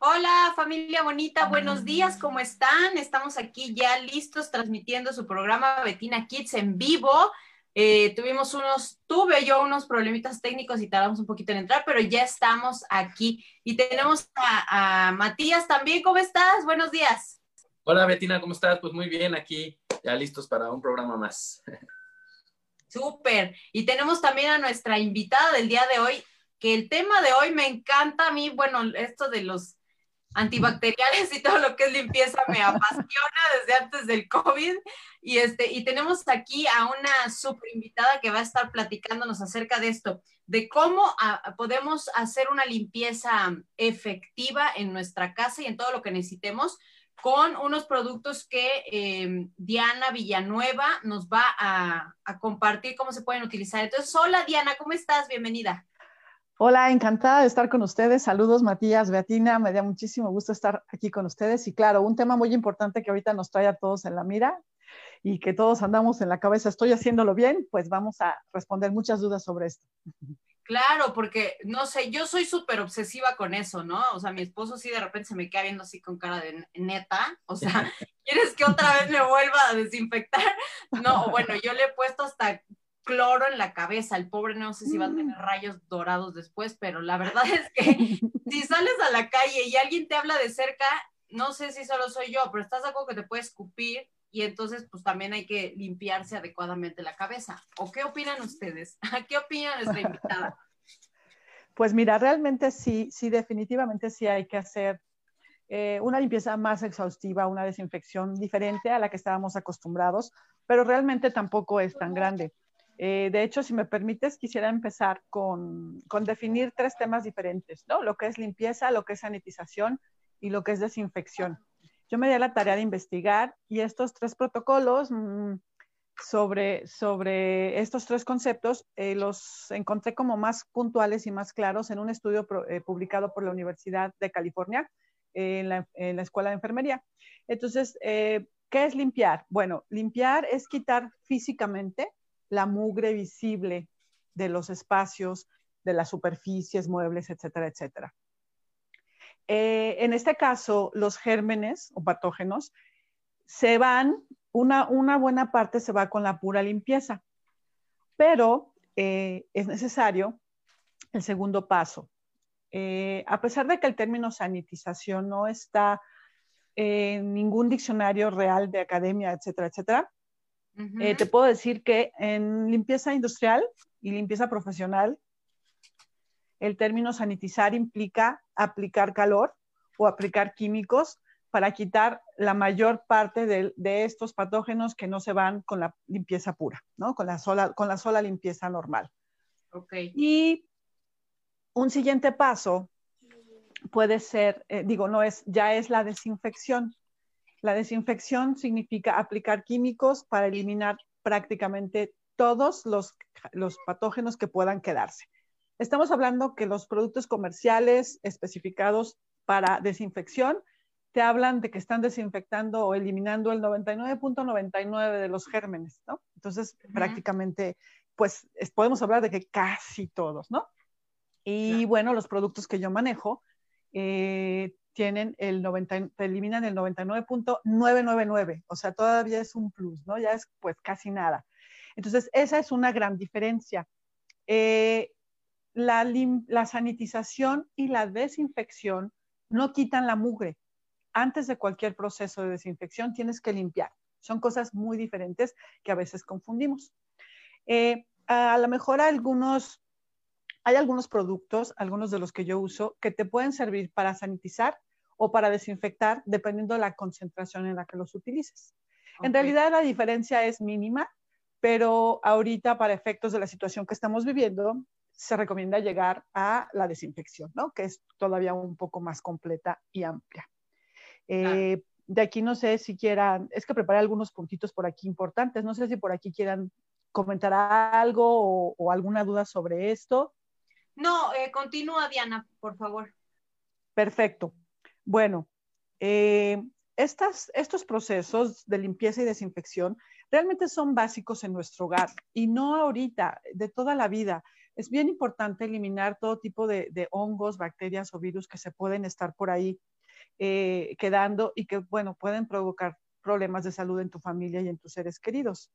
Hola familia bonita, buenos días, ¿cómo están? Estamos aquí ya listos transmitiendo su programa Betina Kids en vivo. Eh, tuvimos unos, tuve yo unos problemitas técnicos y tardamos un poquito en entrar, pero ya estamos aquí. Y tenemos a, a Matías también, ¿cómo estás? Buenos días. Hola Betina, ¿cómo estás? Pues muy bien, aquí ya listos para un programa más. Súper. Y tenemos también a nuestra invitada del día de hoy, que el tema de hoy me encanta a mí, bueno, esto de los antibacteriales y todo lo que es limpieza me apasiona desde antes del COVID. Y, este, y tenemos aquí a una super invitada que va a estar platicándonos acerca de esto, de cómo ah, podemos hacer una limpieza efectiva en nuestra casa y en todo lo que necesitemos con unos productos que em, Diana Villanueva nos va a, a compartir cómo se pueden utilizar. Entonces, hola Diana, ¿cómo estás? Bienvenida. Hola, encantada de estar con ustedes. Saludos, Matías, Beatina. Me da muchísimo gusto estar aquí con ustedes. Y claro, un tema muy importante que ahorita nos trae a todos en la mira y que todos andamos en la cabeza, ¿estoy haciéndolo bien? Pues vamos a responder muchas dudas sobre esto. Claro, porque no sé, yo soy súper obsesiva con eso, ¿no? O sea, mi esposo sí de repente se me queda viendo así con cara de neta, o sea, ¿quieres que otra vez me vuelva a desinfectar? No, bueno, yo le he puesto hasta cloro en la cabeza. El pobre no sé si va a tener mm. rayos dorados después, pero la verdad es que si sales a la calle y alguien te habla de cerca, no sé si solo soy yo, pero estás acuerdo que te puede escupir y entonces pues también hay que limpiarse adecuadamente la cabeza. ¿O qué opinan ustedes? ¿Qué opina nuestra invitada? Pues mira, realmente sí, sí, definitivamente sí hay que hacer eh, una limpieza más exhaustiva, una desinfección diferente a la que estábamos acostumbrados, pero realmente tampoco es tan grande. Eh, de hecho, si me permites, quisiera empezar con, definir tres temas diferentes, ¿no? Lo que es limpieza, lo que es sanitización y lo que es desinfección. Yo me di la tarea de investigar y estos tres protocolos mm, sobre, sobre estos tres conceptos eh, los encontré como más puntuales y más claros en un estudio eh, publicado por la Universidad de California en la, en, la, Escuela de Enfermería. Entonces, ¿qué es limpiar? Bueno, limpiar es quitar físicamente la mugre visible de los espacios, de las superficies, muebles, etcétera, etcétera. Eh, en este caso, los gérmenes o patógenos se van, una, buena parte se va con la pura limpieza, pero eh, es necesario el segundo paso. Eh, a pesar de que el término sanitización no está en ningún diccionario real de academia, etcétera, etcétera, eh, te puedo decir que en limpieza industrial y limpieza profesional, el término sanitizar implica aplicar calor o aplicar químicos para quitar la mayor parte de, estos patógenos que no se van con la limpieza pura, ¿no? Con la sola, con la sola limpieza normal. Okay. Y un siguiente paso puede ser, eh, digo, no es, ya es la desinfección. La desinfección significa aplicar químicos para eliminar prácticamente todos los, patógenos que puedan quedarse. Estamos hablando que los productos comerciales especificados para desinfección te hablan de que están desinfectando o eliminando el 99.99 de los gérmenes, ¿no? Entonces, prácticamente, pues podemos hablar de que casi todos, ¿no? Y bueno, los productos que yo manejo eh, tienen el 90, eliminan el 99.999, o sea, todavía es un plus, ¿no? Ya es pues casi nada. Entonces, esa es una gran diferencia. Eh, la, la sanitización y la desinfección no quitan la mugre. Antes de cualquier proceso de desinfección tienes que limpiar. Son cosas muy diferentes que a veces confundimos. Eh, a lo mejor algunos, hay algunos productos, algunos de los que yo uso, que te pueden servir para sanitizar o para desinfectar, dependiendo de la concentración en la que los utilices. En realidad la diferencia es mínima, pero ahorita para efectos de la situación que estamos viviendo, se recomienda llegar a la desinfección, ¿no? Que es todavía un poco más completa y amplia. Eh, de aquí no sé si quieran, es que preparé algunos puntitos por aquí importantes, no sé si por aquí quieran comentar algo o, alguna duda sobre esto. No, eh, continúa Diana, por favor. Perfecto. Bueno, eh, estos procesos de limpieza y desinfección realmente son básicos en nuestro hogar y no ahorita, de toda la vida. es bien importante eliminar todo tipo de, hongos, bacterias o virus que se pueden estar por ahí eh, quedando y que, bueno, pueden provocar problemas de salud en tu familia y en tus seres queridos.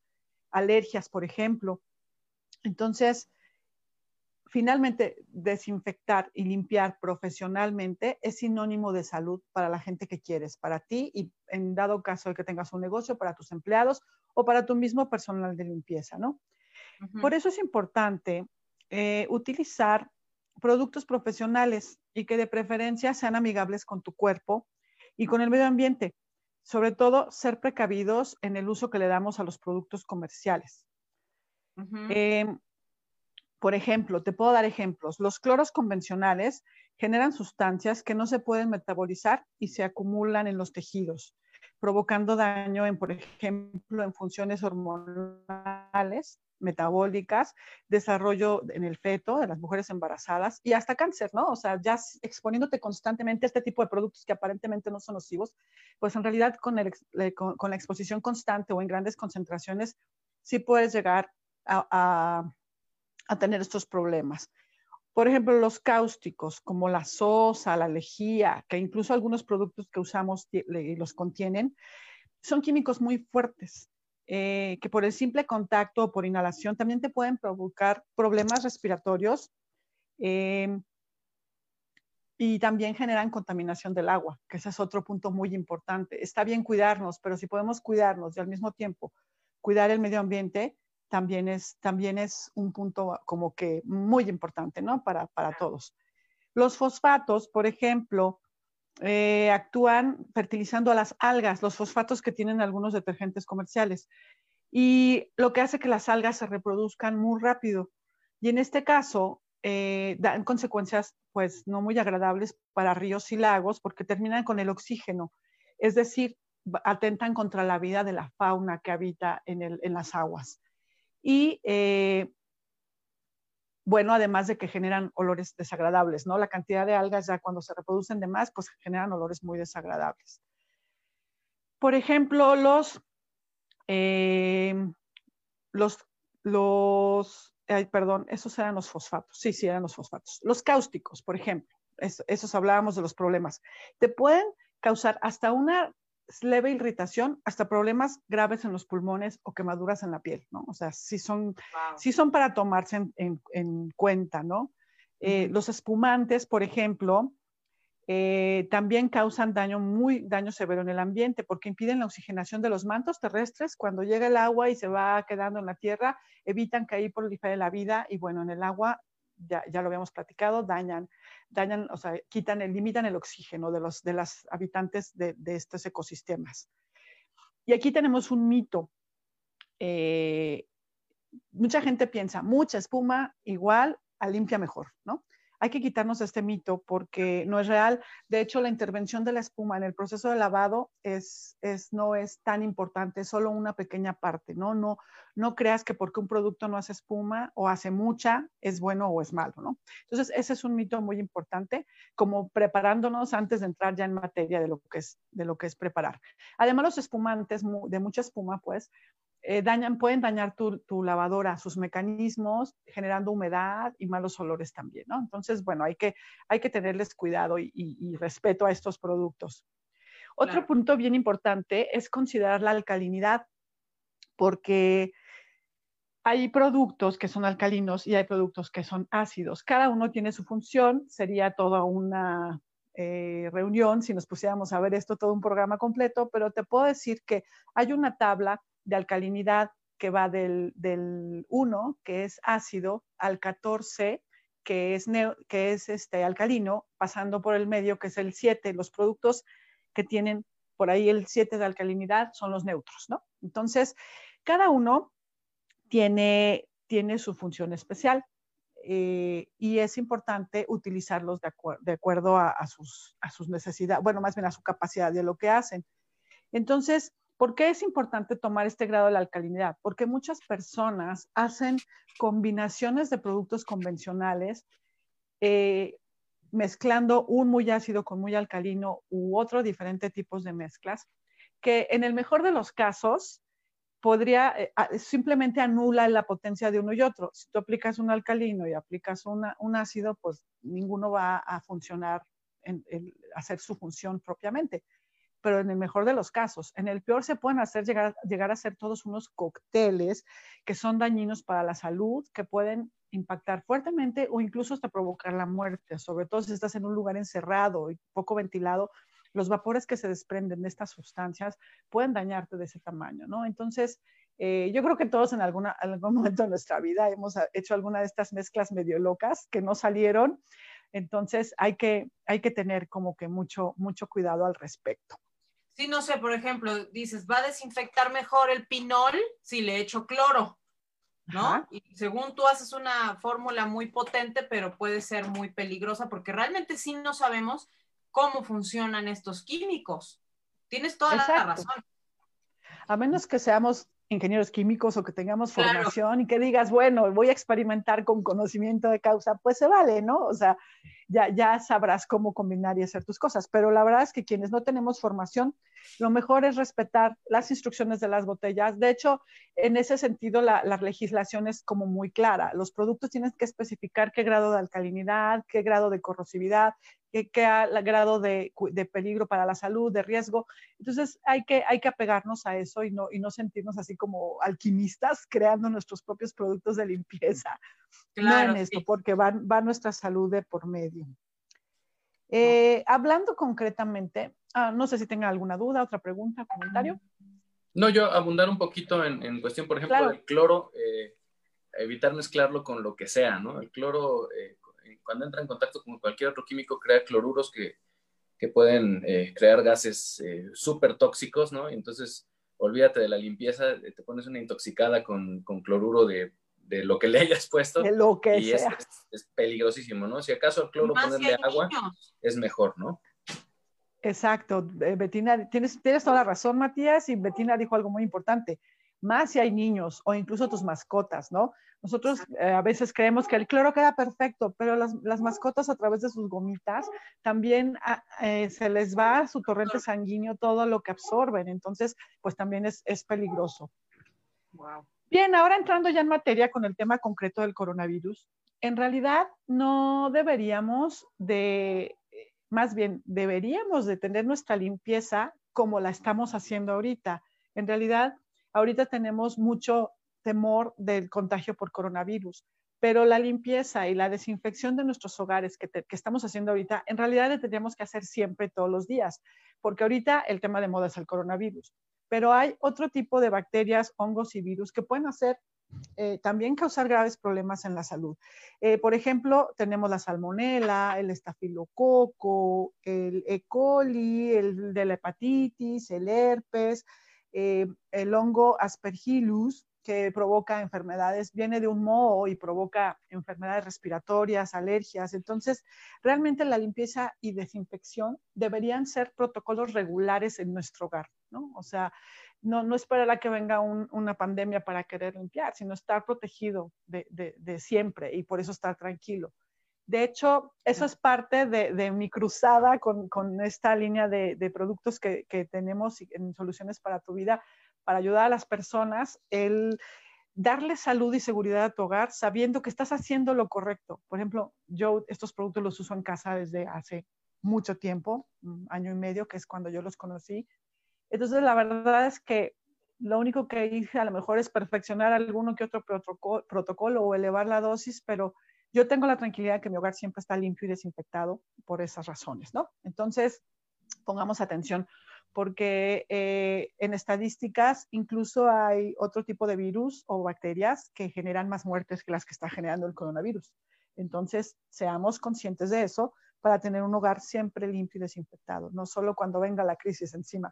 Alergias, por ejemplo. Entonces, finalmente, desinfectar y limpiar profesionalmente es sinónimo de salud para la gente que quieres, para ti y en dado caso de que tengas un negocio, para tus empleados o para tu mismo personal de limpieza, ¿no? Por eso es importante eh, utilizar productos profesionales y que de preferencia sean amigables con tu cuerpo y con el medio ambiente. Sobre todo, ser precavidos en el uso que le damos a los productos comerciales. Por ejemplo, te puedo dar ejemplos. Los cloros convencionales generan sustancias que no se pueden metabolizar y se acumulan en los tejidos, provocando daño en, por ejemplo, en funciones hormonales, metabólicas, desarrollo en el feto de las mujeres embarazadas y hasta cáncer, ¿no? O sea, ya exponiéndote constantemente a este tipo de productos que aparentemente no son nocivos, pues en realidad con, la exposición constante o en grandes concentraciones sí puedes llegar a a tener estos problemas. Por ejemplo, los cáusticos, como la sosa, la lejía, que incluso algunos productos que usamos los contienen, son químicos muy fuertes, eh, que por el simple contacto o por inhalación también te pueden provocar problemas respiratorios eh, y también generan contaminación del agua, que ese es otro punto muy importante. Está bien cuidarnos, pero si podemos cuidarnos y al mismo tiempo cuidar el medio ambiente, también es, también es un punto como que muy importante, ¿no? Para, para todos. Los fosfatos, por ejemplo, eh, actúan fertilizando a las algas, los fosfatos que tienen algunos detergentes comerciales, y lo que hace que las algas se reproduzcan muy rápido. Y en este caso, eh, dan consecuencias pues no muy agradables para ríos y lagos porque terminan con el oxígeno, es decir, atentan contra la vida de la fauna que habita en, el, en las aguas. Y eh, bueno, además de que generan olores desagradables, ¿no? La cantidad de algas ya cuando se reproducen de más, pues generan olores muy desagradables. Por ejemplo, los, eh, los, los, perdón, esos eran los fosfatos, sí, sí, eran los fosfatos. Los cáusticos, por ejemplo, esos hablábamos de los problemas. Te pueden causar hasta una leve irritación hasta problemas graves en los pulmones o quemaduras en la piel, ¿no? O sea, sí son, son para tomarse en, cuenta, ¿no? Eh, los espumantes, por ejemplo, eh, también causan daño muy daño severo en el ambiente porque impiden la oxigenación de los mantos terrestres. Cuando llega el agua y se va quedando en la tierra, evitan que ahí prolifere la vida y bueno, en el agua, ya, ya lo habíamos platicado, dañan dañan, o sea, quitan, limitan el oxígeno de los de las habitantes de, estos ecosistemas. Y aquí tenemos un mito. Eh, mucha gente piensa, mucha espuma igual a limpia mejor, ¿no? Hay que quitarnos este mito porque no es real. De hecho, la intervención de la espuma en el proceso de lavado es, no es tan importante, es solo una pequeña parte, ¿no? ¿no? No creas que porque un producto no hace espuma o hace mucha, es bueno o es malo, ¿no? Entonces, ese es un mito muy importante, como preparándonos antes de entrar ya en materia de lo que es, de lo que es preparar. Además, los espumantes de mucha espuma, pues, eh, dañan, pueden dañar tu, lavadora, sus mecanismos, generando humedad y malos olores también, ¿no? Entonces, bueno, hay que, hay que tenerles cuidado y, respeto a estos productos. Otro punto bien importante es considerar la alcalinidad, porque hay productos que son alcalinos y hay productos que son ácidos. Cada uno tiene su función, sería toda una eh, reunión si nos pusiéramos a ver esto, todo un programa completo, pero te puedo decir que hay una tabla de alcalinidad que va del, 1, que es ácido, al 14, que es, que es este, alcalino, pasando por el medio, que es el 7. Los productos que tienen por ahí el 7 de alcalinidad son los neutros, ¿no? Entonces, cada uno tiene, tiene su función especial eh, y es importante utilizarlos de, de acuerdo a, sus, a sus necesidades, bueno, más bien a su capacidad de lo que hacen. Entonces, ¿Por qué es importante tomar este grado de alcalinidad? Porque muchas personas hacen combinaciones de productos convencionales eh, mezclando un muy ácido con muy alcalino u otro diferente tipos de mezclas, que en el mejor de los casos podría, eh, simplemente anula la potencia de uno y otro. Si tú aplicas un alcalino y aplicas un ácido, pues ninguno va a funcionar, en, hacer su función propiamente. Pero en el mejor de los casos, en el peor se pueden hacer llegar, llegar a ser todos unos cócteles que son dañinos para la salud, que pueden impactar fuertemente o incluso hasta provocar la muerte, sobre todo si estás en un lugar encerrado y poco ventilado, los vapores que se desprenden de estas sustancias pueden dañarte de ese tamaño, ¿no? Entonces, eh, yo creo que todos en alguna, algún momento de nuestra vida hemos hecho alguna de estas mezclas medio locas que no salieron, entonces hay que, hay que tener como que mucho, mucho cuidado al respecto. Sí, no sé, por ejemplo, dices, va a desinfectar mejor el pinol si le echo cloro, ¿no? Y según tú haces una fórmula muy potente, pero puede ser muy peligrosa porque realmente sí no sabemos cómo funcionan estos químicos. Tienes toda la razón. A menos que seamos ingenieros químicos o que tengamos formación y que digas, bueno, voy a experimentar con conocimiento de causa, pues se vale, ¿no? O sea, ya, ya sabrás cómo combinar y hacer tus cosas. Pero la verdad es que quienes no tenemos formación, lo mejor es respetar las instrucciones de las botellas. De hecho, en ese sentido, la, la legislación es como muy clara. Los productos tienen que especificar qué grado de alcalinidad, qué grado de corrosividad, qué, grado de, de, peligro para la salud, de riesgo. Entonces, hay que, hay que apegarnos a eso y no, y no sentirnos así como alquimistas creando nuestros propios productos de limpieza. Claro, no en esto, porque va, va nuestra salud de por medio. Eh, hablando concretamente, ah, no sé si tenga alguna duda, otra pregunta, comentario. No, yo abundar un poquito en, en cuestión, por ejemplo, del cloro, eh, evitar mezclarlo con lo que sea, ¿no? El cloro, eh, cuando entra en contacto con cualquier otro químico, crea cloruros que, que pueden crear gases súper tóxicos, ¿no? Entonces, olvídate de la limpieza, te pones una intoxicada con, con cloruro de de lo que le hayas puesto. De lo que y Es, es, peligrosísimo, ¿no? Si acaso el cloro ponerle agua es mejor, ¿no? Exacto. Eh, Betina, tienes, tienes toda la razón, Matías, y Betina dijo algo muy importante. Más si hay niños o incluso tus mascotas, ¿no? Nosotros eh, a veces creemos que el cloro queda perfecto, pero las, las mascotas a través de sus gomitas también eh, se les va a su torrente sanguíneo todo lo que absorben, entonces pues también es, es peligroso. Wow. Bien, ahora entrando ya en materia con el tema concreto del coronavirus, en realidad no deberíamos de, más bien deberíamos de tener nuestra limpieza como la estamos haciendo ahorita. En realidad, ahorita tenemos mucho temor del contagio por coronavirus, pero la limpieza y la desinfección de nuestros hogares que, que, estamos haciendo ahorita, en realidad le tendríamos que hacer siempre todos los días, porque ahorita el tema de moda es el coronavirus pero hay otro tipo de bacterias, hongos y virus que pueden hacer eh, también causar graves problemas en la salud. Eh, por ejemplo, tenemos la salmonela, el estafilococo, el E. coli, el de la hepatitis, el herpes, eh, el hongo aspergillus, que provoca enfermedades, viene de un moho y provoca enfermedades respiratorias, alergias. Entonces, realmente la limpieza y desinfección deberían ser protocolos regulares en nuestro hogar, ¿no? O sea, no, no esperar a que venga una pandemia para querer limpiar, sino estar protegido de, de, siempre y por eso estar tranquilo. De hecho, eso es parte de, mi cruzada con, con, esta línea de, productos que, que tenemos en Soluciones para tu Vida, para ayudar a las personas, el darle salud y seguridad a tu hogar sabiendo que estás haciendo lo correcto. Por ejemplo, yo estos productos los uso en casa desde hace mucho tiempo, año y medio, que es cuando yo los conocí. Entonces, la verdad es que lo único que hice a lo mejor es perfeccionar alguno que otro protocolo o elevar la dosis, pero yo tengo la tranquilidad de que mi hogar siempre está limpio y desinfectado por esas razones, ¿no? Entonces, pongamos atención porque eh, en estadísticas incluso hay otro tipo de virus o bacterias que generan más muertes que las que está generando el coronavirus. Entonces, seamos conscientes de eso para tener un hogar siempre limpio y desinfectado, no solo cuando venga la crisis encima.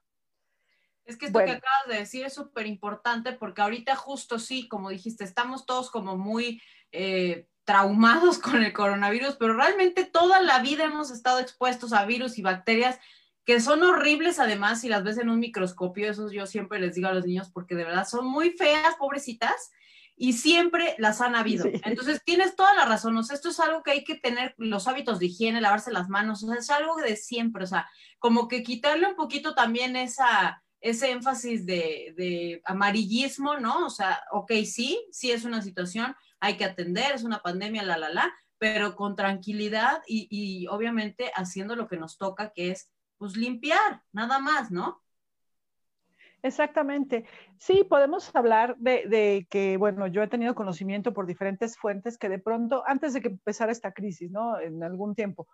Es que esto que acabas de decir es súper importante porque ahorita justo sí, como dijiste, estamos todos como muy eh, traumados con el coronavirus, pero realmente toda la vida hemos estado expuestos a virus y bacterias que son horribles además si las ves en un microscopio, eso yo siempre les digo a los niños porque de verdad son muy feas, pobrecitas, y siempre las han habido. Entonces tienes toda la razón, o sea, esto es algo que hay que tener los hábitos de higiene, lavarse las manos, o sea, es algo de siempre, o sea, como que quitarle un poquito también esa ese énfasis de, amarillismo, ¿no? O sea, ok, sí, sí es una situación, hay que atender, es una pandemia, la, la, la, pero con tranquilidad y, y obviamente haciendo lo que nos toca, que es, pues, limpiar, nada más, ¿no? Exactamente. Sí, podemos hablar de, de, que, bueno, yo he tenido conocimiento por diferentes fuentes que de pronto, antes de que empezara esta crisis, ¿no? En algún tiempo,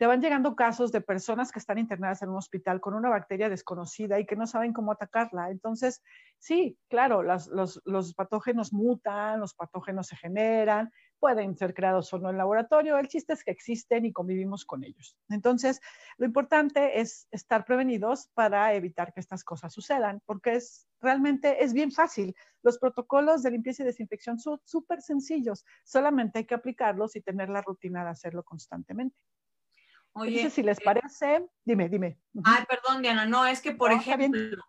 te van llegando casos de personas que están internadas en un hospital con una bacteria desconocida y que no saben cómo atacarla. Entonces, sí, claro, los, patógenos mutan, los patógenos se generan, pueden ser creados o no en laboratorio. El chiste es que existen y convivimos con ellos. Entonces, lo importante es estar prevenidos para evitar que estas cosas sucedan, porque es realmente es bien fácil. Los protocolos de limpieza y desinfección son súper sencillos. Solamente hay que aplicarlos y tener la rutina de hacerlo constantemente. Oye, si les eh, parece, dime, dime. Ay, perdón, Diana, no, es que, por ejemplo,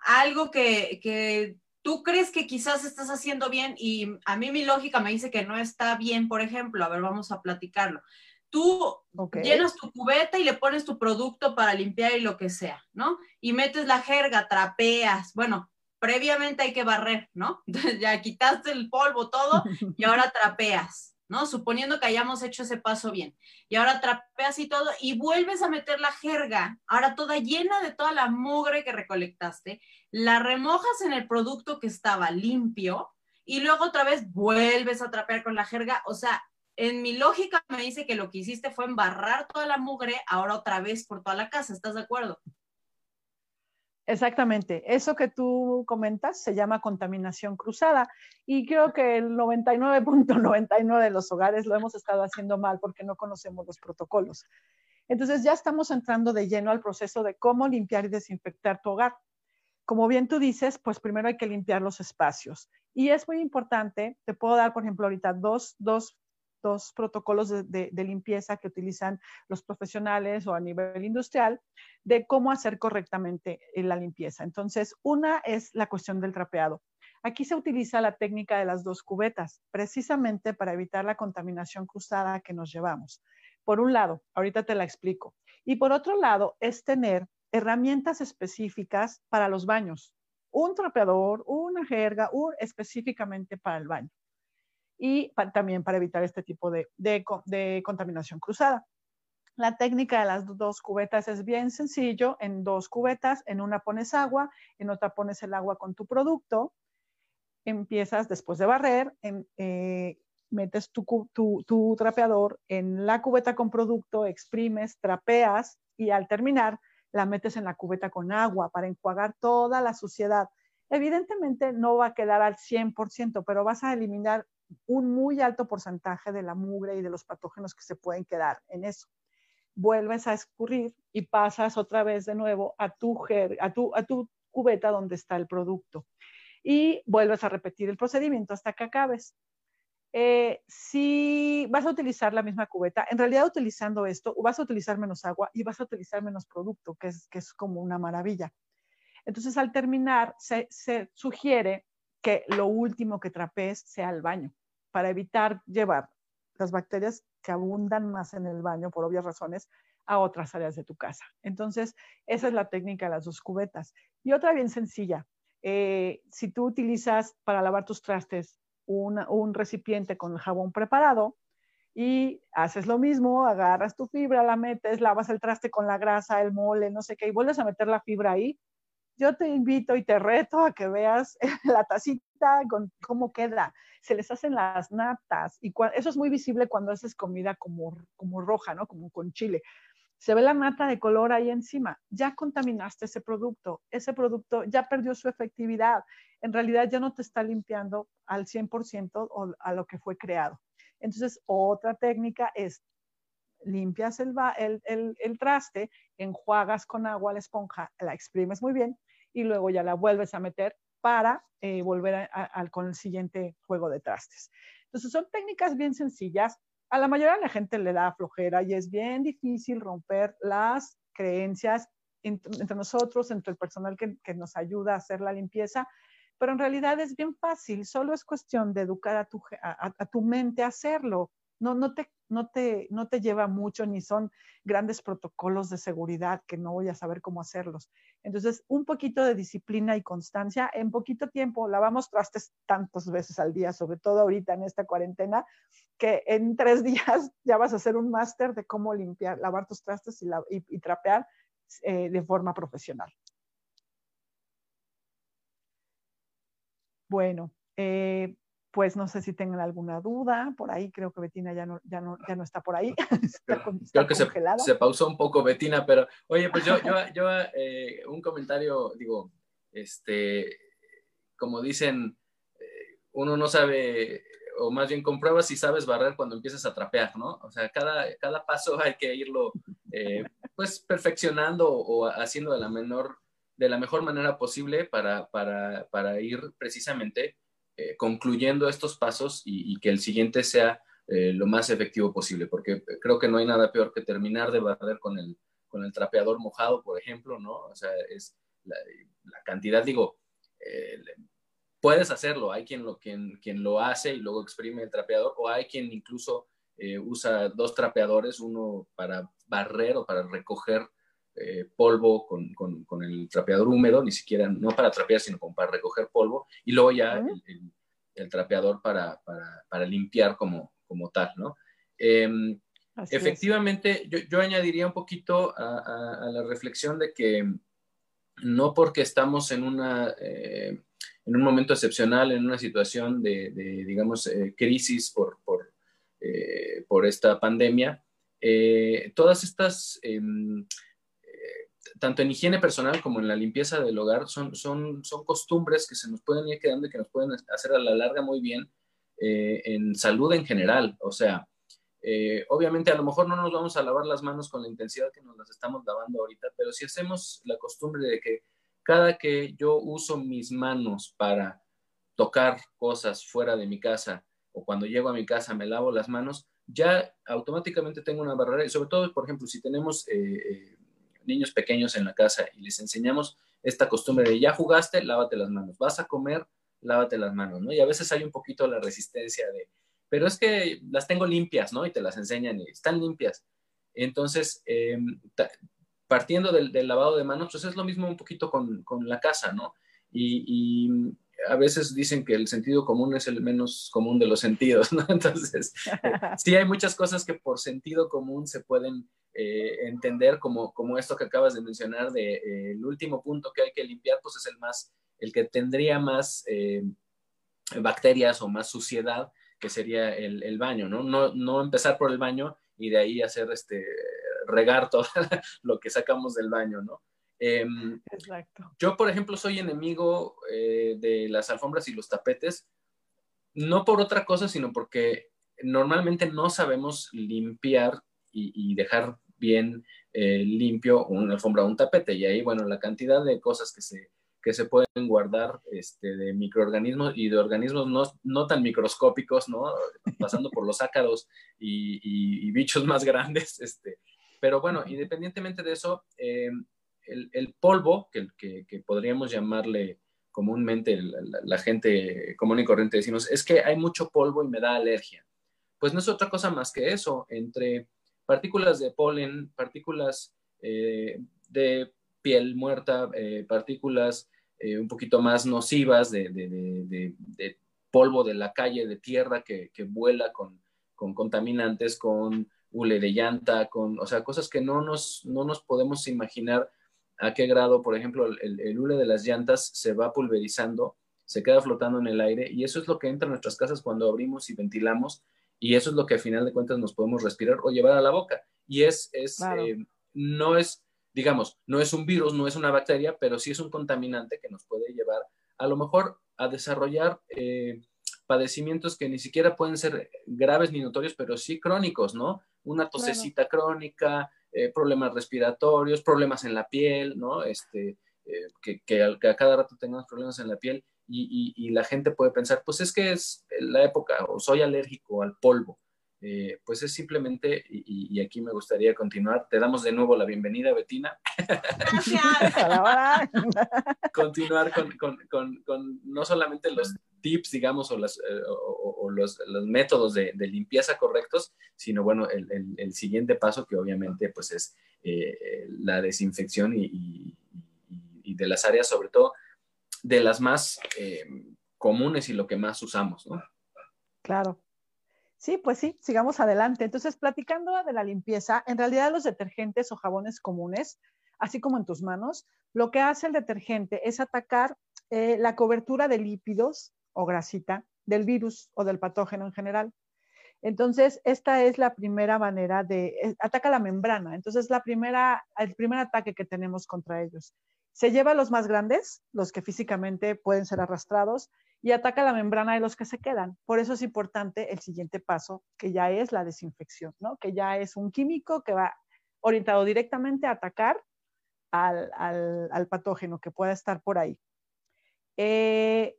algo que, que, tú crees que quizás estás haciendo bien y a mí mi lógica me dice que no está bien, por ejemplo, a ver, vamos a platicarlo. Tú llenas tu cubeta y le pones tu producto para limpiar y lo que sea, ¿no? Y metes la jerga, trapeas, bueno, previamente hay que barrer, ¿no? ya quitaste el polvo, todo, y ahora trapeas. Suponiendo que hayamos hecho ese paso bien. Y ahora trapeas y todo y vuelves a meter la jerga, ahora toda llena de toda la mugre que recolectaste, la remojas en el producto que estaba limpio y luego otra vez vuelves a trapear con la jerga. O sea, en mi lógica me dice que lo que hiciste fue embarrar toda la mugre ahora otra vez por toda la casa. ¿Estás de acuerdo? Exactamente. Eso que tú comentas se llama contaminación cruzada y creo que el 99.99 de los hogares lo hemos estado haciendo mal porque no conocemos los protocolos. Entonces ya estamos entrando de lleno al proceso de cómo limpiar y desinfectar tu hogar. Como bien tú dices, pues primero hay que limpiar los espacios. Y es muy importante, te puedo dar, por ejemplo, ahorita dos, dos dos protocolos de, limpieza que utilizan los profesionales o a nivel industrial de cómo hacer correctamente eh, la limpieza. Entonces, una es la cuestión del trapeado. Aquí se utiliza la técnica de las dos cubetas, precisamente para evitar la contaminación cruzada que nos llevamos. Por un lado, ahorita te la explico. Y por otro lado, es tener herramientas específicas para los baños. Un trapeador, una jerga, un, específicamente para el baño y también para evitar este tipo de, de, contaminación cruzada. La técnica de las dos cubetas es bien sencillo. En dos cubetas, en una pones agua, en otra pones el agua con tu producto. Empiezas después de barrer, eh, metes tu, tu, tu, trapeador en la cubeta con producto, exprimes, trapeas y al terminar la metes en la cubeta con agua para enjuagar toda la suciedad. Evidentemente no va a quedar al 100%, pero vas a eliminar un muy alto porcentaje de la mugre y de los patógenos que se pueden quedar en eso. Vuelves a escurrir y pasas otra vez de nuevo a tu, a tu, a tu cubeta donde está el producto. Y vuelves a repetir el procedimiento hasta que acabes. Eh, si vas a utilizar la misma cubeta, en realidad utilizando esto, vas a utilizar menos agua y vas a utilizar menos producto, que es, que es como una maravilla. Entonces, al terminar, se, se sugiere que lo último que trapees sea el baño, para evitar llevar las bacterias que abundan más en el baño, por obvias razones, a otras áreas de tu casa. Entonces, esa es la técnica de las dos cubetas. Y otra bien sencilla, eh, si tú utilizas para lavar tus trastes un recipiente con jabón preparado y haces lo mismo, agarras tu fibra, la metes, lavas el traste con la grasa, el mole, no sé qué, y vuelves a meter la fibra ahí, yo te invito y te reto a que veas la tacita con cómo queda. Se les hacen las natas y eso es muy visible cuando haces comida como, como roja, ¿no? Como con chile. Se ve la nata de color ahí encima. Ya contaminaste ese producto. Ese producto ya perdió su efectividad. En realidad ya no te está limpiando al 100% a lo que fue creado. Entonces, otra técnica es limpias el, el, el, traste, enjuagas con agua la esponja, la exprimes muy bien y luego ya la vuelves a meter para eh, volver al con el siguiente juego de trastes. Entonces son técnicas bien sencillas. A la mayoría de la gente le da flojera y es bien difícil romper las creencias entre, nosotros, entre el personal que, que, nos ayuda a hacer la limpieza, pero en realidad es bien fácil, solo es cuestión de educar a tu, a, a tu mente a hacerlo. No, no te no te, no te lleva mucho ni son grandes protocolos de seguridad que no voy a saber cómo hacerlos. Entonces, un poquito de disciplina y constancia, en poquito tiempo lavamos trastes tantas veces al día, sobre todo ahorita en esta cuarentena, que en tres días ya vas a hacer un máster de cómo limpiar, lavar tus trastes y, trapear eh, de forma profesional. Bueno, eh, pues no sé si tengan alguna duda, por ahí creo que Betina ya no, ya no, ya no está por ahí. creo que se, pausó un poco Betina, pero oye, pues yo, yo, yo eh, un comentario, digo, este, como dicen, eh, uno no sabe, o más bien compruebas si sabes barrer cuando empiezas a trapear, ¿no? O sea, cada, cada paso hay que irlo, eh, pues, perfeccionando o haciendo de la menor, de la mejor manera posible para, para, para ir precisamente eh, concluyendo estos pasos y, que el siguiente sea eh, lo más efectivo posible, porque creo que no hay nada peor que terminar de barrer con el, con el trapeador mojado, por ejemplo, ¿no? O sea, es la, cantidad, digo, eh, puedes hacerlo, hay quien lo, quien, quien lo hace y luego exprime el trapeador, o hay quien incluso usa dos trapeadores, uno para barrer o para recoger polvo con, con, con, el trapeador húmedo, ni siquiera, no para trapear, sino como para recoger polvo, y luego ya el, el, trapeador para, para, para, limpiar como, como tal, ¿no? Em, efectivamente, yo, yo, añadiría un poquito a, a, la reflexión de que no porque estamos en, una, eh, en un momento excepcional, en una situación de, de digamos, eh, crisis por, por, eh, por, esta pandemia, todas estas em, tanto en higiene personal como en la limpieza del hogar, son, son, son costumbres que se nos pueden ir quedando y que nos pueden hacer a la larga muy bien eh, en salud en general. O sea, eh, obviamente a lo mejor no nos vamos a lavar las manos con la intensidad que nos las estamos lavando ahorita, pero si hacemos la costumbre de que cada que yo uso mis manos para tocar cosas fuera de mi casa o cuando llego a mi casa me lavo las manos, ya automáticamente tengo una barrera y sobre todo, por ejemplo, si tenemos eh, niños pequeños en la casa y les enseñamos esta costumbre de ya jugaste, lávate las manos, vas a comer, lávate las manos, ¿no? Y a veces hay un poquito la resistencia de, pero es que las tengo limpias, ¿no? Y te las enseñan y están limpias. Entonces, em, partiendo del, lavado de manos, pues es lo mismo un poquito con, la casa, ¿no? y, a veces dicen que el sentido común es el menos común de los sentidos, ¿no? Entonces, eh, sí hay muchas cosas que por sentido común se pueden eh, entender, como, como esto que acabas de mencionar, de eh, el último punto que hay que limpiar, pues es el más, el que tendría más bacterias o más suciedad, que sería el, el baño, ¿no? ¿no? No empezar por el baño y de ahí hacer este, regar todo lo que sacamos del baño, ¿no? Em, Exacto. Yo, por ejemplo, soy enemigo eh, de las alfombras y los tapetes, no por otra cosa, sino porque normalmente no sabemos limpiar y, dejar bien eh, limpio una alfombra o un tapete. Y ahí, bueno, la cantidad de cosas que se, que se pueden guardar este, de microorganismos y de organismos no, no tan microscópicos, ¿no? Pasando por los ácaros y, y, bichos más grandes. Este. Pero bueno, independientemente de eso, eh, el, polvo, que, que, podríamos llamarle comúnmente la, gente común y corriente decimos, es que hay mucho polvo y me da alergia. Pues no es otra cosa más que eso, entre partículas de polen, partículas eh, de piel muerta, eh, partículas eh, un poquito más nocivas de, polvo de la calle, de tierra que, vuela con, con contaminantes, con hule de llanta, con, o sea, cosas que no nos, no nos podemos imaginar a qué grado, por ejemplo, el, hule de las llantas se va pulverizando, se queda flotando en el aire y eso es lo que entra en nuestras casas cuando abrimos y ventilamos y eso es lo que a final de cuentas nos podemos respirar o llevar a la boca. Y es, es eh, no es, digamos, no es un virus, no es una bacteria, pero sí es un contaminante que nos puede llevar a lo mejor a desarrollar eh, padecimientos que ni siquiera pueden ser graves ni notorios, pero sí crónicos, ¿no? Una tosecita crónica, eh, problemas respiratorios, problemas en la piel, ¿no? Este, que, que, a cada rato tengamos problemas en la piel y, y, la gente puede pensar, pues es que es la época o soy alérgico al polvo. Eh, pues es simplemente, y, aquí me gustaría continuar, te damos de nuevo la bienvenida, Betina. Gracias. continuar con, con, con, con, no solamente los tips, digamos, o, las, eh, o, los, los, métodos de, de, limpieza correctos, sino bueno, el, el, siguiente paso que obviamente pues es eh, la desinfección y, y, y, de las áreas, sobre todo de las más comunes y lo que más usamos, ¿no? Claro. Sí, pues sí, sigamos adelante. Entonces, platicando de la limpieza, en realidad los detergentes o jabones comunes, así como en tus manos, lo que hace el detergente es atacar eh, la cobertura de lípidos o grasita del virus o del patógeno en general. Entonces, esta es la primera manera de, eh, ataca la membrana. Entonces, la primera, el primer ataque que tenemos contra ellos. Se lleva a los más grandes, los que físicamente pueden ser arrastrados, y ataca la membrana de los que se quedan. Por eso es importante el siguiente paso, que ya es la desinfección, ¿no? que ya es un químico que va orientado directamente a atacar al, patógeno que pueda estar por ahí. Eh,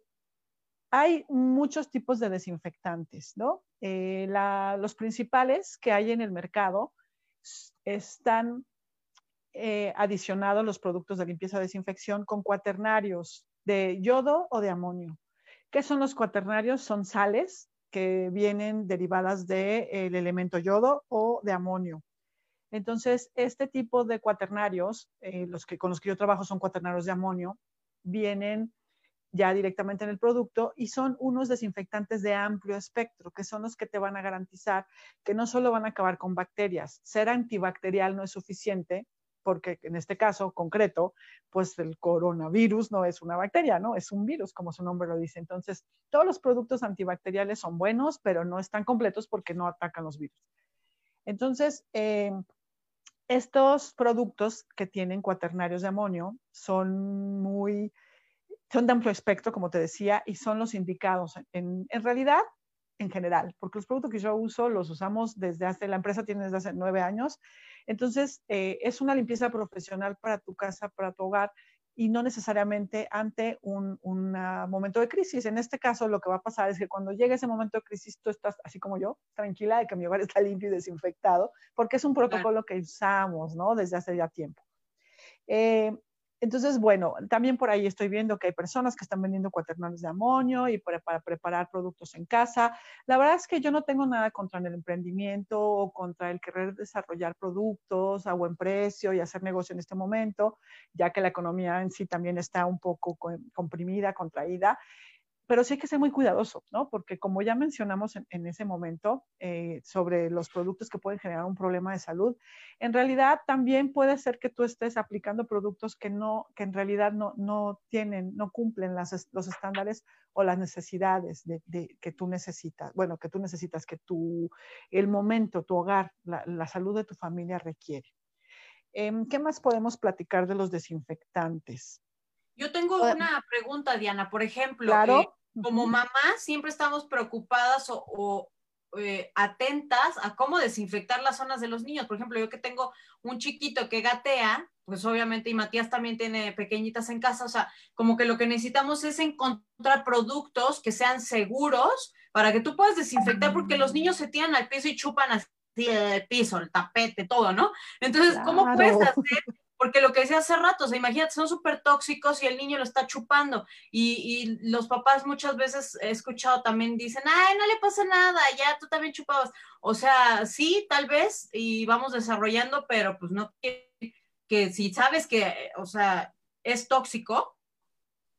hay muchos tipos de desinfectantes, ¿no? Eh, los principales que hay en el mercado están eh, adicionados los productos de limpieza y desinfección con cuaternarios de yodo o de amonio. ¿Qué son los cuaternarios? Son sales que vienen derivadas del elemento yodo o de amonio. Entonces, este tipo de cuaternarios, eh, los que, con los que yo trabajo son cuaternarios de amonio, vienen ya directamente en el producto y son unos desinfectantes de amplio espectro, que son los que te van a garantizar que no solo van a acabar con bacterias, ser antibacterial no es suficiente, porque en este caso concreto, pues el coronavirus no es una bacteria, ¿no? Es un virus, como su nombre lo dice. Entonces, todos los productos antibacteriales son buenos, pero no están completos porque no atacan los virus. Entonces, eh, estos productos que tienen cuaternarios de amonio son muy, son de amplio espectro, como te decía, y son los indicados. En, en realidad, en general, porque los productos que yo uso los usamos desde hace, la empresa tiene desde hace nueve años entonces, eh, es una limpieza profesional para tu casa, para tu hogar y no necesariamente ante un, momento de crisis. En este caso, lo que va a pasar es que cuando llegue ese momento de crisis, tú estás, así como yo, tranquila de que mi hogar está limpio y desinfectado, porque es un protocolo que usamos, ¿no? Desde hace ya tiempo. Eh, entonces, bueno, también por ahí estoy viendo que hay personas que están vendiendo cuaternarios de amonio y para, preparar productos en casa. La verdad es que yo no tengo nada contra el emprendimiento o contra el querer desarrollar productos a buen precio y hacer negocio en este momento, ya que la economía en sí también está un poco comprimida, contraída pero sí hay que ser muy cuidadoso, ¿no? Porque como ya mencionamos en, ese momento eh, sobre los productos que pueden generar un problema de salud, en realidad también puede ser que tú estés aplicando productos que no, que en realidad no, no tienen, no cumplen los estándares o las necesidades de, que tú necesitas, bueno, que tú necesitas, que tu, el momento, tu hogar, la, salud de tu familia requiere. Em, ¿Qué más podemos platicar de los desinfectantes? Yo tengo una pregunta, Diana. Por ejemplo, eh, como mamá siempre estamos preocupadas o, eh, atentas a cómo desinfectar las zonas de los niños. Por ejemplo, yo que tengo un chiquito que gatea, pues obviamente, y Matías también tiene pequeñitas en casa, o sea, como que lo que necesitamos es encontrar productos que sean seguros para que tú puedas desinfectar, porque los niños se tiran al piso y chupan así el piso, el tapete, todo, ¿no? Entonces, ¿cómo puedes hacer porque lo que decía hace rato, o sea, imagínate, son súper tóxicos y el niño lo está chupando. Y, los papás muchas veces he escuchado también dicen, ay, no le pasa nada, ya tú también chupabas. O sea, sí, tal vez, y vamos desarrollando, pero pues no que, que si sabes que, o sea, es tóxico,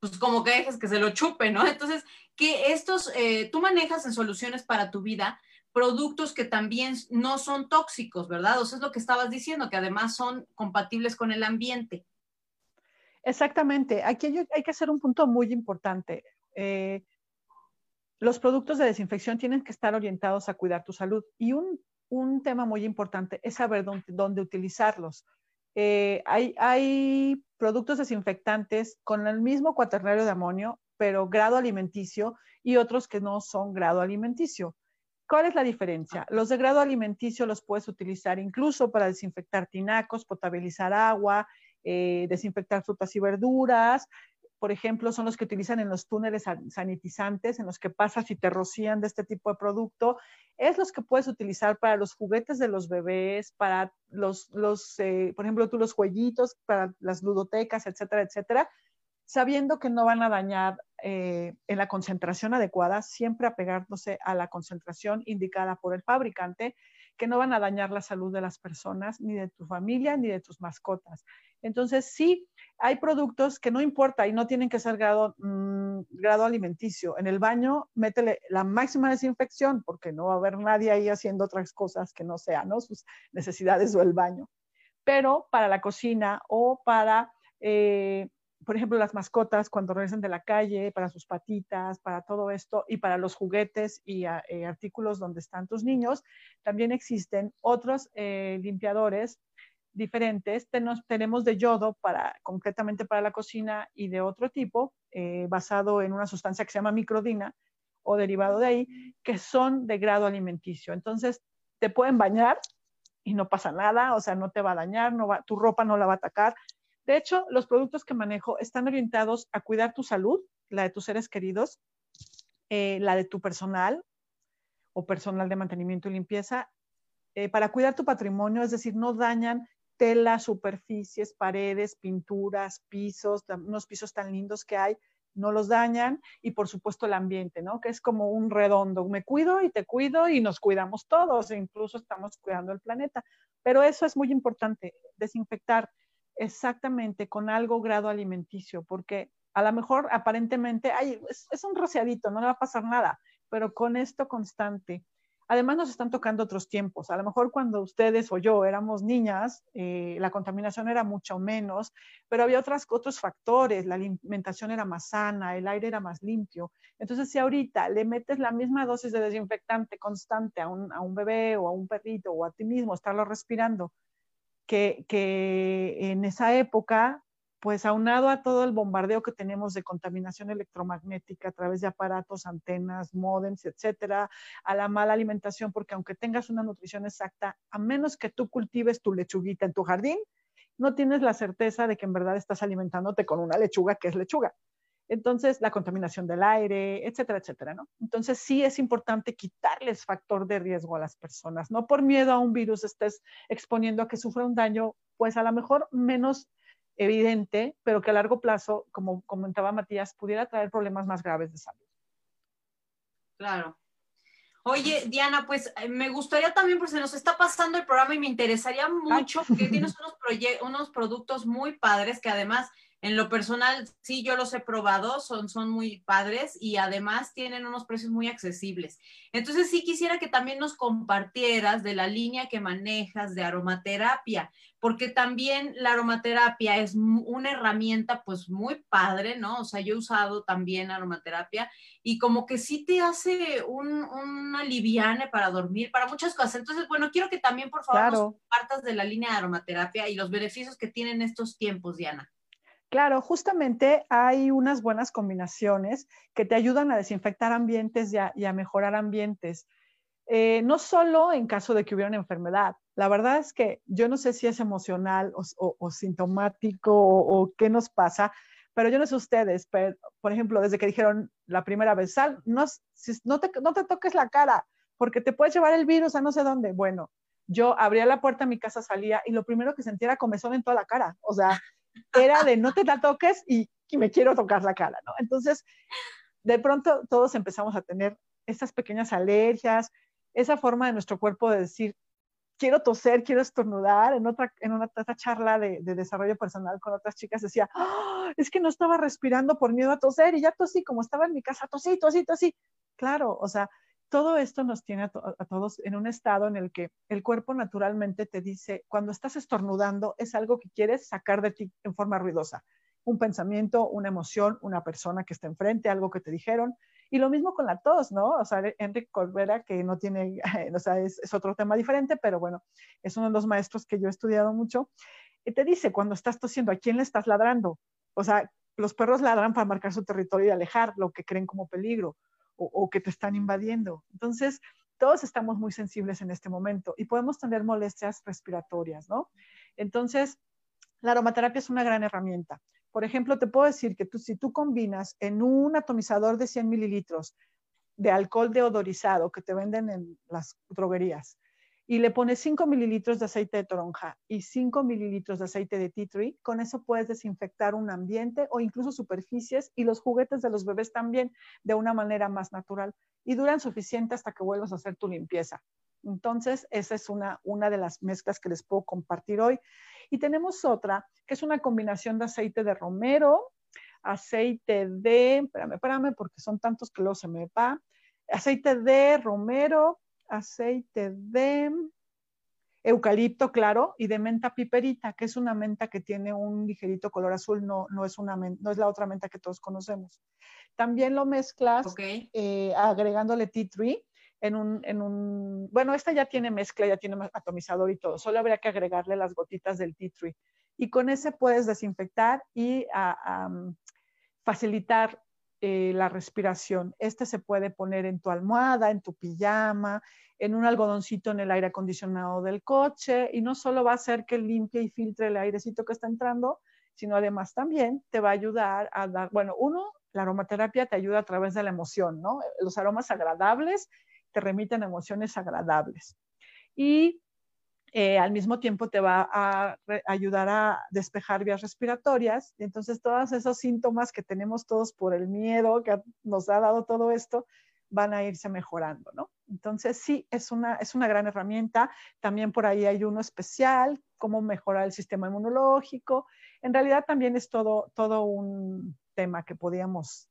pues como que dejes que se lo chupe, ¿no? Entonces, que estos, eh, tú manejas en soluciones para tu vida productos que también no son tóxicos, ¿verdad? O sea, es lo que estabas diciendo, que además son compatibles con el ambiente. Exactamente. Aquí hay que hacer un punto muy importante. Eh, los productos de desinfección tienen que estar orientados a cuidar tu salud. Y un, tema muy importante es saber dónde, utilizarlos. Eh, hay, hay, productos desinfectantes con el mismo cuaternario de amonio, pero grado alimenticio, y otros que no son grado alimenticio. ¿Cuál es la diferencia? Los de grado alimenticio los puedes utilizar incluso para desinfectar tinacos, potabilizar agua, eh, desinfectar frutas y verduras. Por ejemplo, son los que utilizan en los túneles sanitizantes, en los que pasas y te rocían de este tipo de producto. Es los que puedes utilizar para los juguetes de los bebés, para los, los eh, por ejemplo, tú los jueguitos, para las ludotecas, etcétera, etcétera. Sabiendo que no van a dañar eh, en la concentración adecuada, siempre apegándose a la concentración indicada por el fabricante, que no van a dañar la salud de las personas, ni de tu familia, ni de tus mascotas. Entonces, sí, hay productos que no importa y no tienen que ser grado, mm, grado alimenticio. En el baño, métele la máxima desinfección porque no va a haber nadie ahí haciendo otras cosas que no sean sus necesidades o el baño. Pero para la cocina o para, eh, por ejemplo, las mascotas cuando regresan de la calle, para sus patitas, para todo esto y para los juguetes y eh, artículos donde están tus niños, también existen otros eh, limpiadores diferentes. tenemos de yodo para, concretamente para la cocina y de otro tipo, eh, basado en una sustancia que se llama microdina o derivado de ahí, que son de grado alimenticio. Entonces, te pueden bañar y no pasa nada, o sea, no te va a dañar, no va, tu ropa no la va a atacar. De hecho, los productos que manejo están orientados a cuidar tu salud, la de tus seres queridos, eh, la de tu personal o personal de mantenimiento y limpieza, eh, para cuidar tu patrimonio, es decir, no dañan telas, superficies, paredes, pinturas, pisos, unos pisos tan lindos que hay, no los dañan y por supuesto el ambiente, ¿no? Que es como un redondo, me cuido y te cuido y nos cuidamos todos, e incluso estamos cuidando el planeta. Pero eso es muy importante, desinfectar exactamente con algo grado alimenticio, porque a lo mejor aparentemente, ay, es, un rociadito, no le va a pasar nada, pero con esto constante, Además nos están tocando otros tiempos. A lo mejor cuando ustedes o yo éramos niñas, eh, la contaminación era mucho menos, pero había otras, otros factores. La alimentación era más sana, el aire era más limpio. Entonces, si ahorita le metes la misma dosis de desinfectante constante a un, a un bebé o a un perrito o a ti mismo, estarlo respirando, que, que en esa época pues aunado a todo el bombardeo que tenemos de contaminación electromagnética a través de aparatos, antenas, modems, etcétera, a la mala alimentación, porque aunque tengas una nutrición exacta, a menos que tú cultives tu lechuguita en tu jardín, no tienes la certeza de que en verdad estás alimentándote con una lechuga que es lechuga. Entonces, la contaminación del aire, etcétera, etcétera, ¿no? Entonces, sí es importante quitarles factor de riesgo a las personas. No por miedo a un virus estés exponiendo a que sufra un daño, pues a lo mejor menos evidente, pero que a largo plazo, como comentaba Matías, pudiera traer problemas más graves de salud. Claro. Oye, Diana, pues eh, me gustaría también, porque se nos está pasando el programa y me interesaría mucho, porque tienes unos, unos productos muy padres que además en lo personal, sí, yo los he probado, son, son muy padres y además tienen unos precios muy accesibles. Entonces, sí quisiera que también nos compartieras de la línea que manejas de aromaterapia, porque también la aromaterapia es una herramienta pues muy padre, ¿no? O sea, yo he usado también aromaterapia y como que sí te hace un, un aliviane para dormir, para muchas cosas. Entonces, bueno, quiero que también, por favor, nos compartas de la línea de aromaterapia y los beneficios que tienen estos tiempos, Diana. Claro, justamente hay unas buenas combinaciones que te ayudan a desinfectar ambientes y a, mejorar ambientes. Eh, no solo en caso de que hubiera una enfermedad. La verdad es que yo no sé si es emocional o, sintomático o, qué nos pasa, pero yo no sé ustedes, pero, por ejemplo, desde que dijeron la primera vez, sal, no, te, no te toques la cara porque te puedes llevar el virus a no sé dónde. Bueno, yo abría la puerta a mi casa, salía y lo primero que sentía era comezón en toda la cara. O sea, era de no te la toques y, me quiero tocar la cara, ¿no? Entonces, de pronto todos empezamos a tener estas pequeñas alergias, esa forma de nuestro cuerpo de decir, quiero toser, quiero estornudar. En otra, en una, charla de, desarrollo personal con otras chicas decía, ¡Ah! es que no estaba respirando por miedo a toser y ya tosí, como estaba en mi casa, tosí, tosí, tosí. Claro, o sea, todo esto nos tiene a, todos en un estado en el que el cuerpo naturalmente te dice, cuando estás estornudando, es algo que quieres sacar de ti en forma ruidosa. Un pensamiento, una emoción, una persona que está enfrente, algo que te dijeron. Y lo mismo con la tos, ¿no? O sea, Enrique Corbera, que no tiene, o sea, es, es otro tema diferente, pero bueno, es uno de los maestros que yo he estudiado mucho. Y te dice, cuando estás tosiendo, ¿a quién le estás ladrando? O sea, los perros ladran para marcar su territorio y alejar lo que creen como peligro o, que te están invadiendo. Entonces, todos estamos muy sensibles en este momento y podemos tener molestias respiratorias, ¿no? Entonces, la aromaterapia es una gran herramienta. Por ejemplo, te puedo decir que tú, si tú combinas en un atomizador de 100 mililitros de alcohol deodorizado que te venden en las droguerías, y le pones 5 mililitros de aceite de toronja y 5 mililitros de aceite de tea tree, con eso puedes desinfectar un ambiente o incluso superficies y los juguetes de los bebés también de una manera más natural y duran suficiente hasta que vuelvas a hacer tu limpieza. Entonces, esa es una, una de las mezclas que les puedo compartir hoy. Y tenemos otra, que es una combinación de aceite de romero, aceite de, espérame, espérame, porque son tantos que luego se me va, aceite de romero, aceite de eucalipto, claro, y de menta piperita, que es una menta que tiene un ligerito color azul, no, no, es, una no es la otra menta que todos conocemos. También lo mezclas eh, agregándole tea tree en un, en un, bueno, esta ya tiene mezcla, ya tiene atomizador y todo, solo habría que agregarle las gotitas del tea tree. Y con ese puedes desinfectar y facilitar eh, la respiración. Este se puede poner en tu almohada, en tu pijama, en un algodoncito en el aire acondicionado del coche y no solo va a hacer que limpie y filtre el airecito que está entrando, sino además también te va a ayudar a dar, bueno, uno, la aromaterapia te ayuda a través de la emoción, ¿no? Los aromas agradables te remiten emociones agradables. Y eh, al mismo tiempo te va a ayudar a despejar vías respiratorias. Y entonces todos esos síntomas que tenemos todos por el miedo que nos ha dado todo esto van a irse mejorando, ¿no? Entonces sí, es una, es una gran herramienta. También por ahí hay uno especial, cómo mejorar el sistema inmunológico. En realidad también es todo, todo un tema que podíamos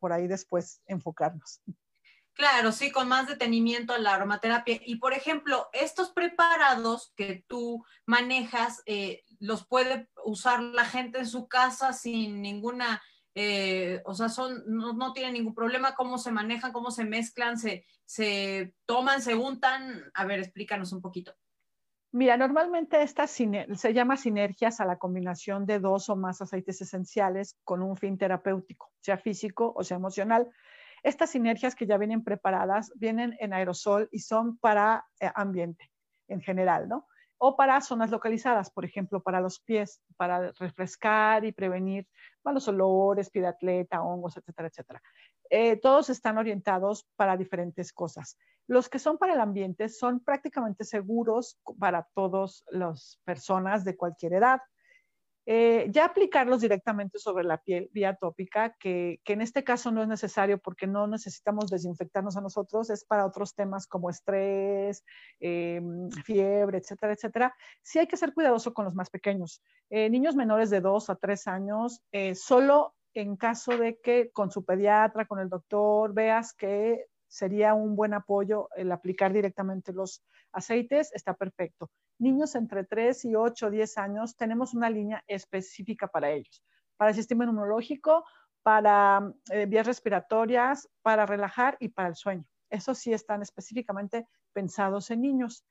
por ahí después enfocarnos. Claro, sí, con más detenimiento a la aromaterapia. Y por ejemplo, estos preparados que tú manejas, eh, los puede usar la gente en su casa sin ninguna, eh, o sea, son, no, no, tienen ningún problema, cómo se manejan, cómo se mezclan, se, se toman, se untan. A ver, explícanos un poquito. Mira, normalmente esta se llama sinergias a la combinación de dos o más aceites esenciales con un fin terapéutico, sea físico o sea emocional. Estas sinergias que ya vienen preparadas vienen en aerosol y son para eh, ambiente en general, ¿no? O para zonas localizadas, por ejemplo, para los pies, para refrescar y prevenir malos olores, pie atleta, hongos, etcétera, etcétera. Eh, todos están orientados para diferentes cosas. Los que son para el ambiente son prácticamente seguros para todas las personas de cualquier edad. Eh, ya aplicarlos directamente sobre la piel vía tópica, que, en este caso no es necesario porque no necesitamos desinfectarnos a nosotros, es para otros temas como estrés, eh, fiebre, etcétera, etcétera. Sí hay que ser cuidadoso con los más pequeños. Eh, niños menores de 2 a 3 años, solo en caso de que con su pediatra, con el doctor, veas que sería un buen apoyo el aplicar directamente los aceites, está perfecto niños entre 3 y 8 o 10 años, tenemos una línea específica para ellos, para el sistema inmunológico, para eh, vías respiratorias, para relajar y para el sueño. Eso sí están específicamente pensados en niños.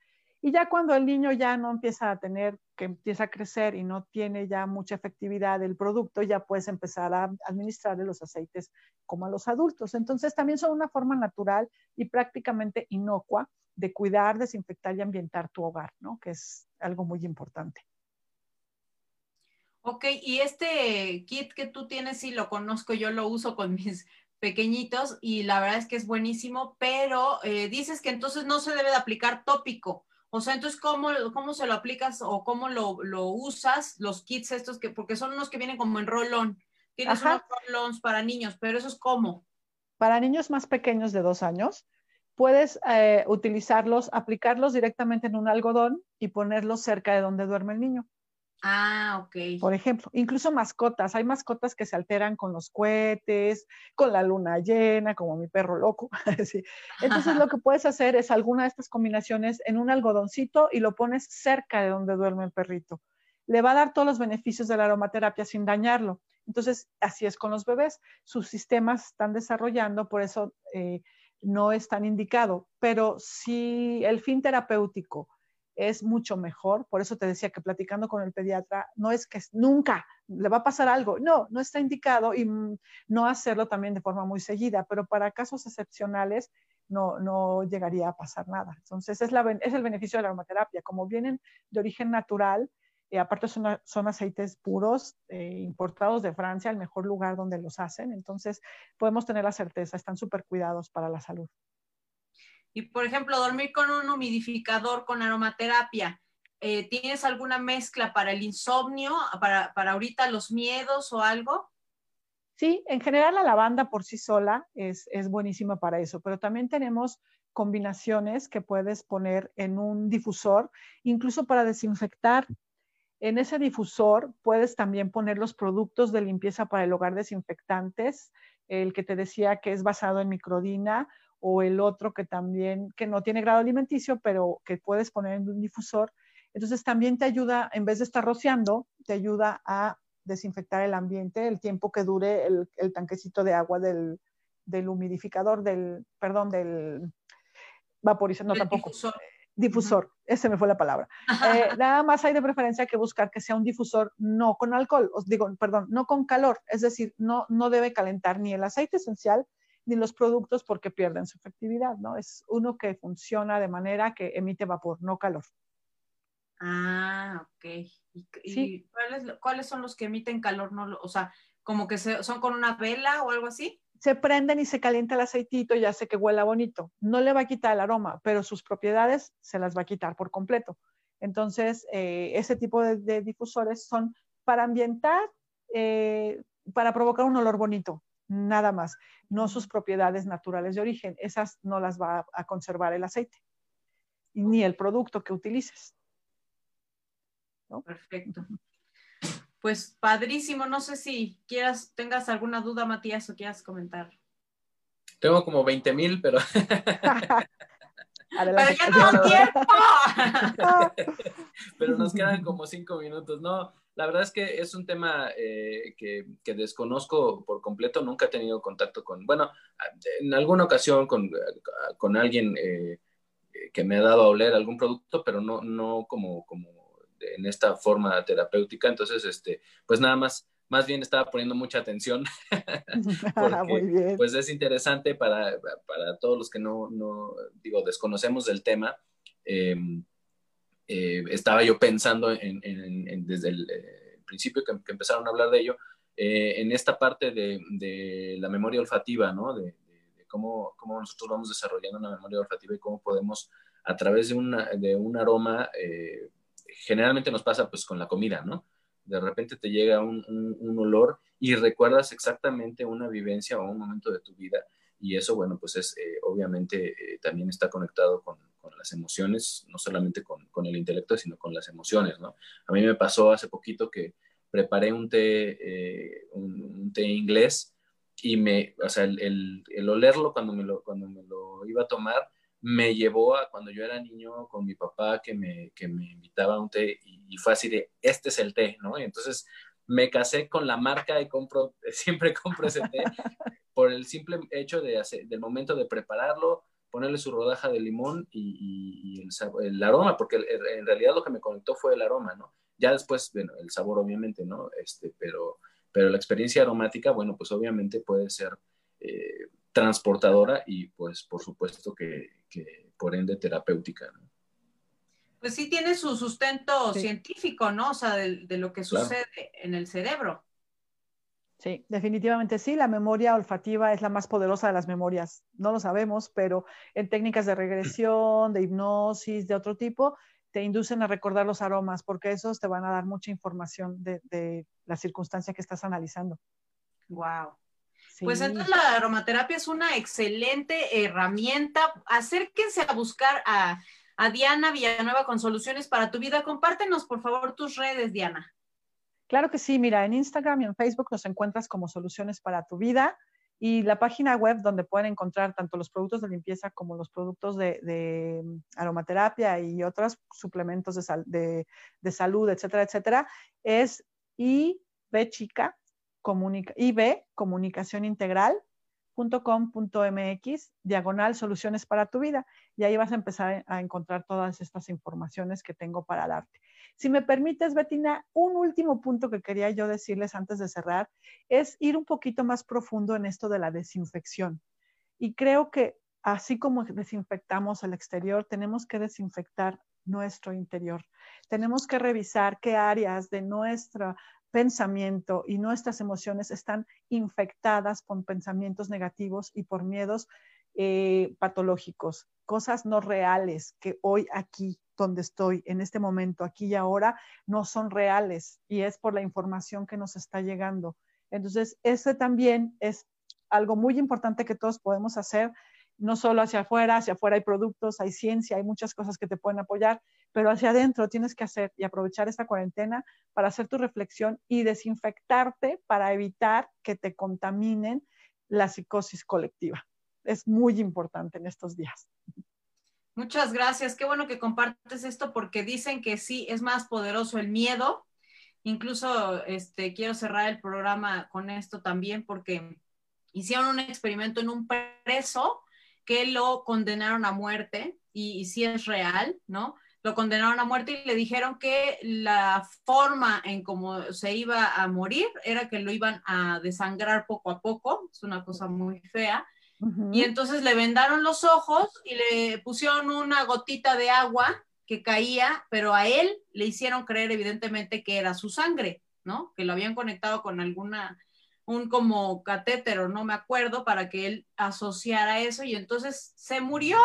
Y ya cuando el niño ya no empieza a tener, que empieza a crecer y no tiene ya mucha efectividad del producto, ya puedes empezar a administrarle los aceites como a los adultos. Entonces también son una forma natural y prácticamente inocua de cuidar, desinfectar y ambientar tu hogar, ¿no? Que es algo muy importante. Ok, y este kit que tú tienes, sí lo conozco, yo lo uso con mis pequeñitos y la verdad es que es buenísimo, pero eh, dices que entonces no se debe de aplicar tópico. O sea, entonces, ¿cómo, cómo se lo aplicas o cómo lo, usas, los kits estos, que, porque son unos que vienen como en rolón? Tienes unos rolons para niños, pero eso es cómo. Para niños más pequeños de dos años, puedes eh, utilizarlos, aplicarlos directamente en un algodón y ponerlos cerca de donde duerme el niño. Ah, ok. Por ejemplo, incluso mascotas. Hay mascotas que se alteran con los cohetes, con la luna llena, como mi perro loco. Entonces, lo que puedes hacer es alguna de estas combinaciones en un algodoncito y lo pones cerca de donde duerme el perrito. Le va a dar todos los beneficios de la aromaterapia sin dañarlo. Entonces, así es con los bebés. Sus sistemas están desarrollando, por eso eh, no es tan indicado, pero si el fin terapéutico es mucho mejor, por eso te decía que platicando con el pediatra, no es que nunca le va a pasar algo, no, no está indicado y no hacerlo también de forma muy seguida, pero para casos excepcionales no, no llegaría a pasar nada. Entonces es, la, es el beneficio de la aromaterapia, como vienen de origen natural, y aparte son, son aceites puros eh, importados de Francia, el mejor lugar donde los hacen. Entonces podemos tener la certeza, están súper cuidados para la salud. Y por ejemplo, dormir con un humidificador con aromaterapia, eh, ¿tienes alguna mezcla para el insomnio, para, para ahorita los miedos o algo? Sí, en general la lavanda por sí sola es, es buenísima para eso, pero también tenemos combinaciones que puedes poner en un difusor, incluso para desinfectar. En ese difusor puedes también poner los productos de limpieza para el hogar desinfectantes, el que te decía que es basado en microdina o el otro que también, que no tiene grado alimenticio, pero que puedes poner en un difusor. Entonces también te ayuda, en vez de estar rociando, te ayuda a desinfectar el ambiente el tiempo que dure el, tanquecito de agua del, humidificador, del, perdón, del vaporizador, no tampoco. Difusor. ese me fue la palabra. Eh, nada más hay de preferencia que buscar que sea un difusor no con alcohol, os digo, perdón, no con calor, es decir, no, no debe calentar ni el aceite esencial ni los productos porque pierden su efectividad, ¿no? Es uno que funciona de manera que emite vapor, no calor. Ah, ok. ¿Y, cuáles, son los que emiten calor? No, o sea, como que son con una vela o algo así. Se prenden y se calienta el aceitito y hace que huela bonito. No le va a quitar el aroma, pero sus propiedades se las va a quitar por completo. Entonces, eh, ese tipo de, difusores son para ambientar, eh, para provocar un olor bonito, nada más. No sus propiedades naturales de origen. Esas no las va a conservar el aceite, ni el producto que utilices. Perfecto. Pues padrísimo, no sé si quieras, tengas alguna duda, Matías, o quieras comentar. Tengo como 20 mil, pero... pero ya no tiempo. pero nos quedan como cinco minutos. No, la verdad es que es un tema eh, que, desconozco por completo. Nunca he tenido contacto con, bueno, en alguna ocasión con, con alguien eh, que me ha dado a oler algún producto, pero no, no como, como en esta forma terapéutica. Entonces, este, pues nada más, más bien estaba poniendo mucha atención. porque, Pues es interesante para, para, todos los que no, no, digo, desconocemos del tema. Em, eh, estaba yo pensando en, en, desde el eh, principio que, empezaron a hablar de ello, eh, en esta parte de, de, la memoria olfativa, ¿no? De, de, cómo, cómo, nosotros vamos desarrollando una memoria olfativa y cómo podemos, a través de, una, de un aroma, generalmente nos pasa pues con la comida, ¿no? De repente te llega un, olor y recuerdas exactamente una vivencia o un momento de tu vida y eso, bueno, pues es eh, obviamente eh, también está conectado con, las emociones, no solamente con, con, el intelecto, sino con las emociones, ¿no? A mí me pasó hace poquito que preparé un té, eh, un, té inglés y me, o sea, el, el, el, olerlo cuando me lo, cuando me lo iba a tomar, me llevó a cuando yo era niño con mi papá que me, que me invitaba a un té y, fue así de, este es el té, ¿no? Y entonces me casé con la marca y compro, siempre compro ese té por el simple hecho de hacer, del momento de prepararlo, ponerle su rodaja de limón y, el, el, aroma, porque en realidad lo que me conectó fue el aroma, ¿no? Ya después, bueno, el sabor obviamente, ¿no? Este, pero, pero la experiencia aromática, bueno, pues obviamente puede ser eh, transportadora y pues por supuesto que, por ende terapéutica. Pues sí tiene su sustento científico, ¿no? O sea, de, lo que sucede en el cerebro. Sí, definitivamente sí. La memoria olfativa es la más poderosa de las memorias. No lo sabemos, pero en técnicas de regresión, de hipnosis, de otro tipo, te inducen a recordar los aromas, porque esos te van a dar mucha información de, de la circunstancia que estás analizando. Wow. Pues entonces la aromaterapia es una excelente herramienta. Acérquense a buscar a, Diana Villanueva con soluciones para tu vida. Compártenos, por favor, tus redes, Diana. Claro que sí, mira, en Instagram y en Facebook nos encuentras como Soluciones para tu vida y la página web donde pueden encontrar tanto los productos de limpieza como los productos de, aromaterapia y otros suplementos de, de, salud, etcétera, etcétera, es chica comunica IB, comunicación integral, .com.mx, diagonal soluciones para tu vida. Y ahí vas a empezar a encontrar todas estas informaciones que tengo para darte. Si me permites, Betina, un último punto que quería yo decirles antes de cerrar es ir un poquito más profundo en esto de la desinfección. Y creo que así como desinfectamos el exterior, tenemos que desinfectar nuestro interior. Tenemos que revisar qué áreas de nuestra pensamiento y nuestras emociones están infectadas con pensamientos negativos y por miedos eh, patológicos, cosas no reales que hoy aquí donde estoy, en este momento, aquí y ahora, no son reales y es por la información que nos está llegando. Entonces, ese también es algo muy importante que todos podemos hacer, no solo hacia afuera, hacia afuera hay productos, hay ciencia, hay muchas cosas que te pueden apoyar, pero hacia adentro tienes que hacer y aprovechar esta cuarentena para hacer tu reflexión y desinfectarte para evitar que te contaminen la psicosis colectiva. Es muy importante en estos días. Muchas gracias. Qué bueno que compartes esto porque dicen que sí es más poderoso el miedo. Incluso este, quiero cerrar el programa con esto también porque hicieron un experimento en un preso que lo condenaron a muerte y, y sí es real, ¿no? Lo condenaron a muerte y le dijeron que la forma en cómo se iba a morir era que lo iban a desangrar poco a poco. Es una cosa muy fea y entonces le vendaron los ojos y le pusieron una gotita de agua que caía, pero a él le hicieron creer evidentemente que era su sangre, ¿no? Que lo habían conectado con alguna, un como catéter no me acuerdo, para que él asociara eso y entonces se murió.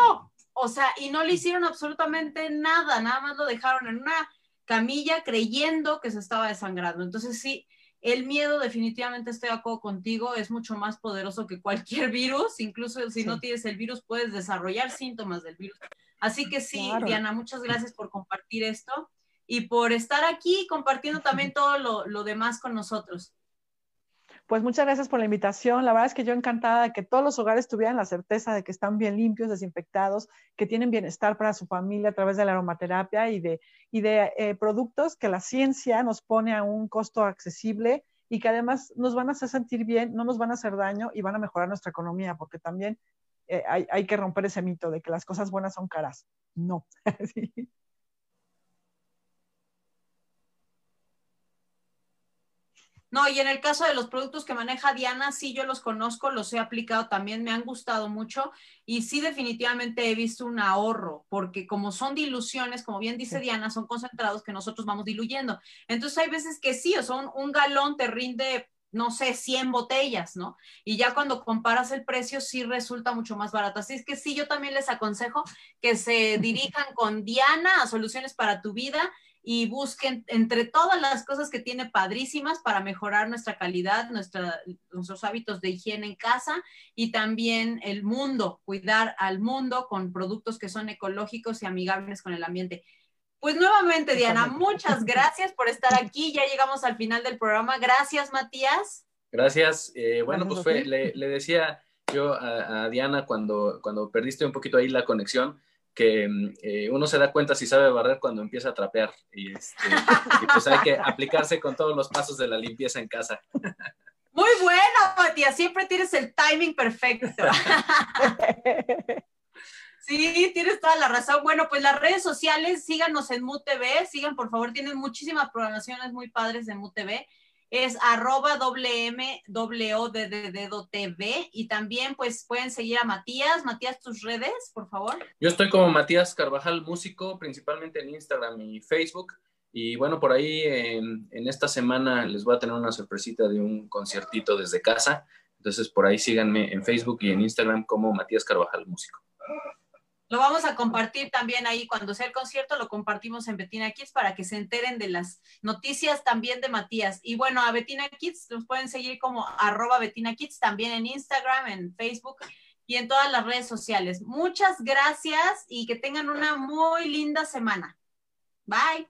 O sea, y no le hicieron absolutamente nada, nada más lo dejaron en una camilla creyendo que se estaba desangrando. Entonces sí, el miedo definitivamente estoy de acuerdo contigo, es mucho más poderoso que cualquier virus, incluso si no tienes el virus puedes desarrollar síntomas del virus. Así que sí, Diana, muchas gracias por compartir esto y por estar aquí compartiendo también todo lo, lo demás con nosotros. Pues muchas gracias por la invitación. La verdad es que yo encantada de que todos los hogares tuvieran la certeza de que están bien limpios, desinfectados, que tienen bienestar para su familia a través de la aromaterapia y de, y de eh, productos que la ciencia nos pone a un costo accesible y que además nos van a hacer sentir bien, no nos van a hacer daño y van a mejorar nuestra economía, porque también eh, hay, hay, que romper ese mito de que las cosas buenas son caras. No. sí. No, y en el caso de los productos que maneja Diana, sí, yo los conozco, los he aplicado también, me han gustado mucho y sí, definitivamente he visto un ahorro, porque como son diluciones, como bien dice Diana, son concentrados que nosotros vamos diluyendo. Entonces hay veces que sí, o son un galón te rinde no sé, 100 botellas, ¿no? Y ya cuando comparas el precio, sí resulta mucho más barato. Así es que sí, yo también les aconsejo que se dirijan con Diana a Soluciones para tu Vida y busquen entre todas las cosas que tiene padrísimas para mejorar nuestra calidad, nuestra, nuestros hábitos de higiene en casa y también el mundo, cuidar al mundo con productos que son ecológicos y amigables con el ambiente. Pues nuevamente, Diana, muchas gracias por estar aquí. Ya llegamos al final del programa. Gracias, Matías. Gracias. Eh, bueno, pues fue, le, le, decía yo a, a, Diana cuando, cuando perdiste un poquito ahí la conexión, que mm, eh, uno se da cuenta si sabe barrer cuando empieza a trapear y, este, y, pues hay que aplicarse con todos los pasos de la limpieza en casa. Muy bueno, Matías, siempre tienes el timing perfecto. Sí, tienes toda la razón. Bueno, pues las redes sociales, síganos en MUTV, sigan por favor, tienen muchísimas programaciones muy padres en MUTV es arroba TV y también pues pueden seguir a Matías. Matías, tus redes, por favor. Yo estoy como Matías Carvajal Músico, principalmente en Instagram y Facebook. Y bueno, por ahí en, en, esta semana les voy a tener una sorpresita de un conciertito desde casa. Entonces por ahí síganme en Facebook y en Instagram como Matías Carvajal Músico. Lo vamos a compartir también ahí cuando sea el concierto, lo compartimos en Betina Kids para que se enteren de las noticias también de Matías. Y bueno, a Betina Kids los pueden seguir como arroba Betina Kids también en Instagram, en Facebook y en todas las redes sociales. Muchas gracias y que tengan una muy linda semana. Bye.